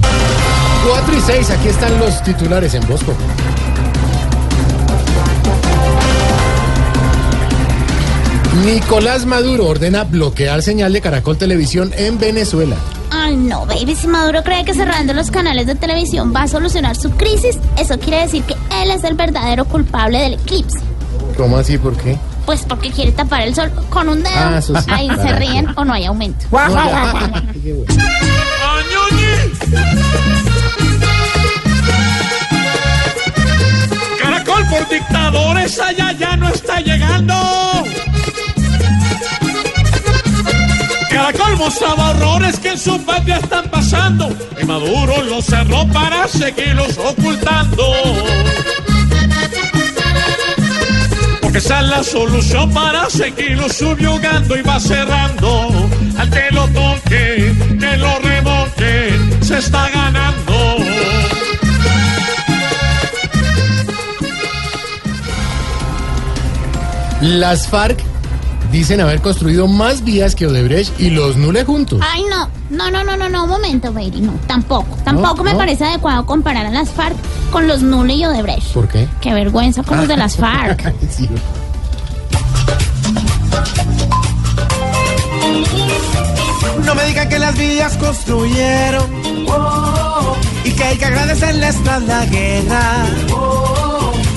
4 y 6, aquí están los titulares en Bosco. Nicolás Maduro ordena bloquear señal de Caracol Televisión en Venezuela. Ay, no, baby. Si Maduro cree que cerrando los canales de televisión va a solucionar su crisis, eso quiere decir que él es el verdadero culpable del eclipse. ¿Cómo así? ¿Por qué? Pues porque quiere tapar el sol con un dedo. Ah, eso sí. Ahí se ríen o no hay aumento. Caracol por dictadores allá ya no está llegando. Caracol mostraba horrores que en su patria están pasando. Y Maduro los cerró para seguirlos ocultando. Porque esa es la solución para seguirlos subyugando y va cerrando. Al que lo toque, que lo remoque, se está ganando. Las FARC dicen haber construido más vías que Odebrecht y los Nule juntos. Ay, no. No, no, no, no, no, un momento, baby. No, tampoco. Tampoco me no. parece adecuado comparar a las FARC con los Nule y Odebrecht. ¿Por qué? Qué vergüenza con los de las FARC. Sí. Me digan que las vías construyeron y que hay que agradecerles tras la guerra.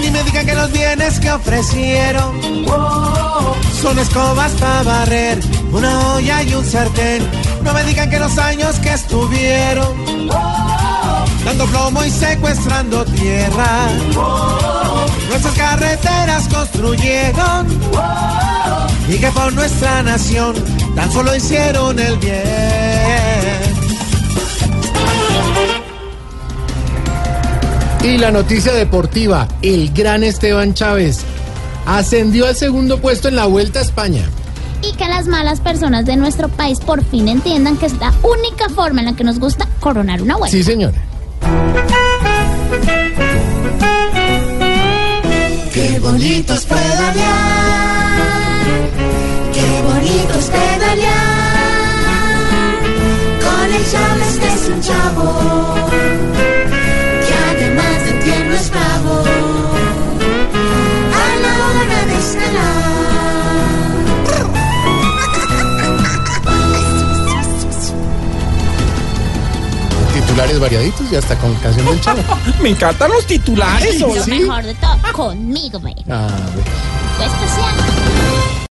Ni me digan que los bienes que ofrecieron son escobas para barrer, una olla y un sartén. No me digan que los años que estuvieron dando plomo y secuestrando tierra. Nuestras carreteras construyeron y que por nuestra nación tan solo hicieron el bien. Y la noticia deportiva, el gran Esteban Chávez ascendió al segundo puesto en la Vuelta a España. Y que las malas personas de nuestro país por fin entiendan que es la única forma en la que nos gusta coronar una vuelta. Sí, señora. Qué bonito es pedalear, Titulares variaditos y hasta con canción del Chavo. Me encantan los titulares. Lo ¿sí? mejor de todo, conmigo, baby. Ah, bueno. Fue especial.